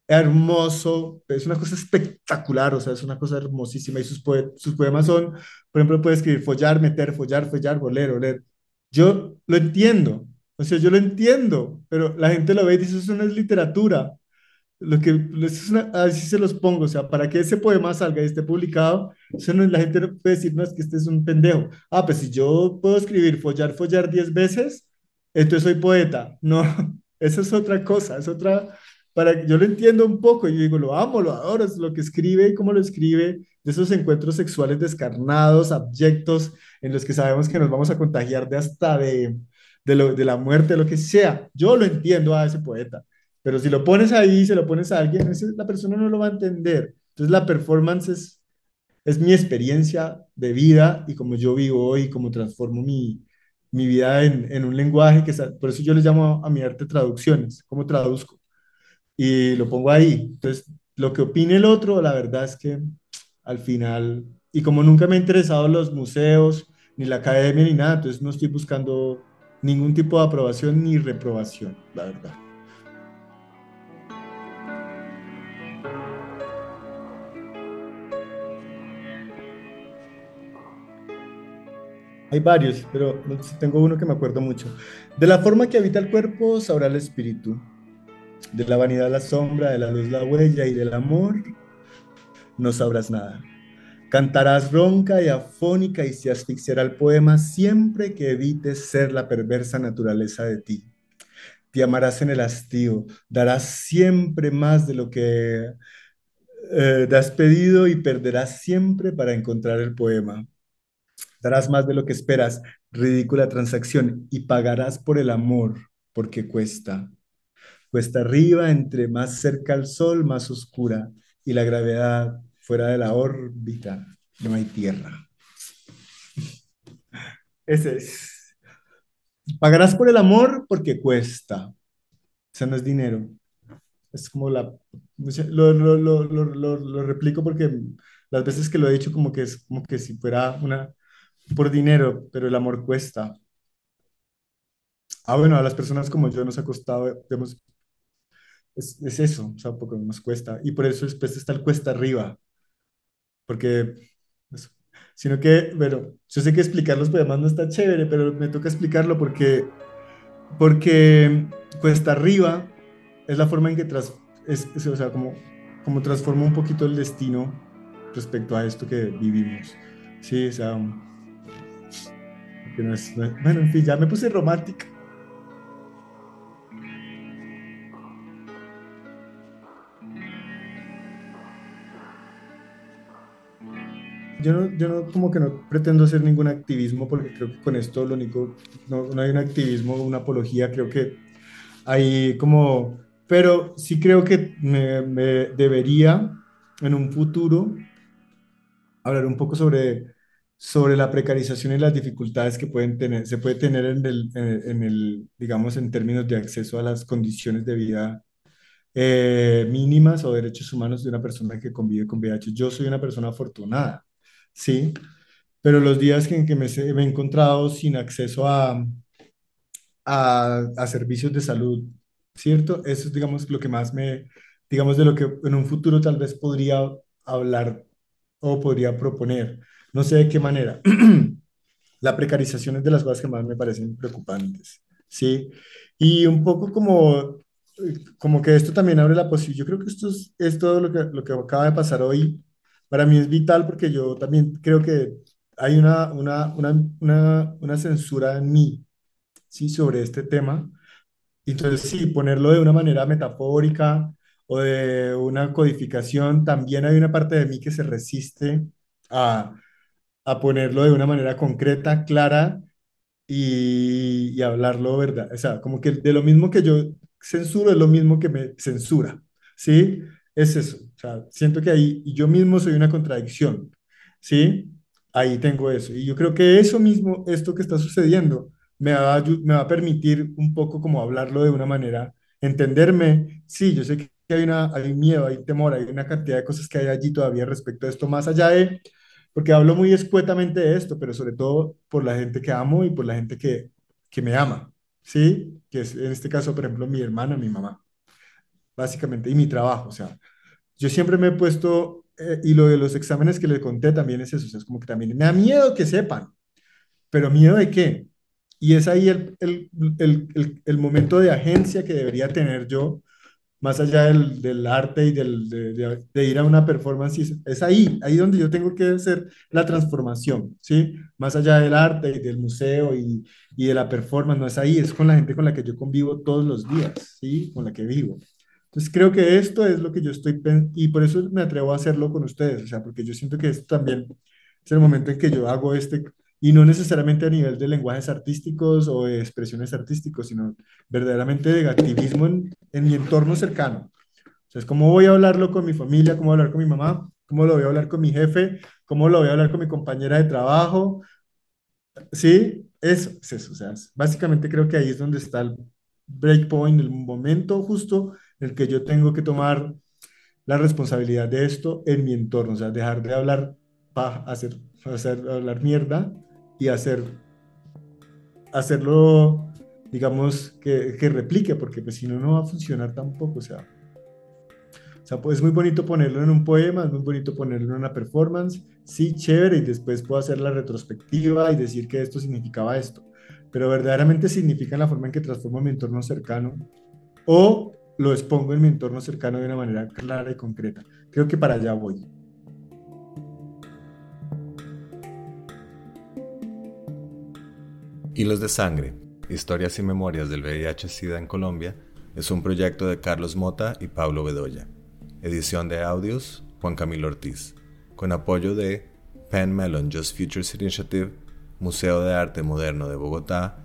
hermoso, es una cosa espectacular, o sea, es una cosa hermosísima, y sus, sus poemas son, por ejemplo, puede escribir follar, meter, follar, follar, oler, oler. Yo lo entiendo, o sea, yo lo entiendo, pero la gente lo ve y dice, eso no es literatura. Lo que es una, así se los pongo, o sea, para que ese poema salga y esté publicado, eso no, la gente no puede decir, no, es que este es un pendejo. Ah, pues si yo puedo escribir follar, follar 10 veces, entonces soy poeta. No, Esa es otra cosa, es otra, para yo lo entiendo un poco, yo digo, lo amo, lo adoro, es lo que escribe y cómo lo escribe, de esos encuentros sexuales descarnados, abyectos, en los que sabemos que nos vamos a contagiar de hasta de, de, lo, de la muerte, lo que sea. Yo lo entiendo a ese poeta, pero si lo pones ahí, se lo pones a alguien, la persona no lo va a entender. Entonces la performance es, es mi experiencia de vida y como yo vivo hoy, cómo transformo mi, mi vida en, en un lenguaje que, por eso yo le llamo a mi arte traducciones, cómo traduzco. Y lo pongo ahí. Entonces, lo que opine el otro, la verdad es que al final, y como nunca me ha interesado los museos, ni la academia, ni nada, entonces no estoy buscando ningún tipo de aprobación ni reprobación, la verdad. Hay varios, pero tengo uno que me acuerdo mucho. De la forma que habita el cuerpo sabrá el espíritu. De la vanidad la sombra, de la luz la huella y del amor no sabrás nada. Cantarás ronca y afónica y se asfixiará el poema siempre que evites ser la perversa naturaleza de ti. Te amarás en el hastío, darás siempre más de lo que eh, te has pedido y perderás siempre para encontrar el poema darás más de lo que esperas, ridícula transacción, y pagarás por el amor, porque cuesta. Cuesta arriba, entre más cerca al sol, más oscura, y la gravedad fuera de la órbita, no hay tierra. Ese es. Pagarás por el amor porque cuesta. O sea, no es dinero. Es como la... Lo, lo, lo, lo, replico porque las veces que lo he dicho como que es como que si fuera una por dinero, pero el amor cuesta. Ah, bueno, a las personas como yo nos ha costado, digamos, es, es eso, o sea, poco nos cuesta. Y por eso después está el cuesta arriba, porque, sino que, bueno, yo sé que explicar los poemas no está chévere, pero me toca explicarlo porque, porque cuesta arriba es la forma en que tras, es, o sea, como, como transforma un poquito el destino respecto a esto que vivimos. Sí, o sea, bueno, en fin, ya me puse romántica. Yo no, yo no, como que no pretendo hacer ningún activismo porque creo que con esto lo único, no, no hay un activismo, una apología, creo que hay como, pero sí creo que me, me debería en un futuro hablar un poco sobre sobre la precarización y las dificultades que pueden tener, se puede tener en el, en el, digamos, en términos de acceso a las condiciones de vida eh, mínimas o derechos humanos de una persona que convive con VIH. Yo soy una persona afortunada, ¿sí? Pero los días en que me, he encontrado sin acceso a, a, a, servicios de salud, ¿cierto? Eso es, digamos, lo que más me, digamos, de lo que en un futuro tal vez podría hablar o podría proponer no sé de qué manera. la precarización es de las cosas que más me parecen preocupantes, ¿sí? Y un poco como, como que esto también abre la posibilidad, yo creo que esto es, todo lo que, lo que acaba de pasar hoy, para mí es vital porque yo también creo que hay una, una, una, una, censura en mí, ¿sí? Sobre este tema. Entonces, sí, ponerlo de una manera metafórica o de una codificación, también hay una parte de mí que se resiste a a ponerlo de una manera concreta, clara y, hablarlo, ¿verdad? O sea, como que de lo mismo que yo censuro es lo mismo que me censura, ¿sí? Es eso, o sea, siento que ahí yo mismo soy una contradicción, ¿sí? Ahí tengo eso. Y yo creo que eso mismo, esto que está sucediendo, me va, me va a permitir un poco como hablarlo de una manera, entenderme, sí, yo sé que hay, una, hay miedo, hay temor, hay una cantidad de cosas que hay allí todavía respecto a esto, más allá de porque hablo muy escuetamente de esto, pero sobre todo por la gente que amo y por la gente que, que me ama, ¿sí? Que es en este caso, por ejemplo, mi hermana, mi mamá, básicamente, y mi trabajo, o sea, yo siempre me he puesto, eh, y lo de los exámenes que le conté también es eso, es como que también me da miedo que sepan, pero miedo de qué? Y es ahí el, el, el, el momento de agencia que debería tener yo más allá del, del arte y del, de, de, ir a una performance, es, ahí, ahí donde yo tengo que hacer la transformación, ¿sí? Más allá del arte y del museo y, y de la performance, no es ahí, es con la gente con la que yo convivo todos los días, ¿sí? Con la que vivo. Entonces creo que esto es lo que yo estoy, y por eso me atrevo a hacerlo con ustedes, o sea, porque yo siento que esto también es el momento en que yo hago este, y no necesariamente a nivel de lenguajes artísticos o de expresiones artísticos, sino verdaderamente de activismo en, en mi entorno cercano. O sea, es cómo voy a hablarlo con mi familia, cómo voy a hablar con mi mamá, cómo lo voy a hablar con mi jefe, cómo lo voy a hablar con mi compañera de trabajo. Sí, eso es eso. O sea, básicamente creo que ahí es donde está el breakpoint, el momento justo en el que yo tengo que tomar la responsabilidad de esto en mi entorno. O sea, dejar de hablar, para hacer, hacer hablar mierda y hacer, hacerlo, digamos, que, que replique, porque pues si no, no va a funcionar tampoco, o sea. O sea, pues es muy bonito ponerlo en un poema, es muy bonito ponerlo en una performance, sí, chévere, y después puedo hacer la retrospectiva y decir que esto significaba esto, pero verdaderamente significa la forma en que transformo mi entorno cercano o lo expongo en mi entorno cercano de una manera clara y concreta. Creo que para allá voy. Hilos de Sangre, Historias y Memorias del VIH-Sida en Colombia, es un proyecto de Carlos Mota y Pablo Bedoya. Edición de audios, Juan Camilo Ortiz. Con apoyo de Penn Mellon Just Futures Initiative, Museo de Arte Moderno de Bogotá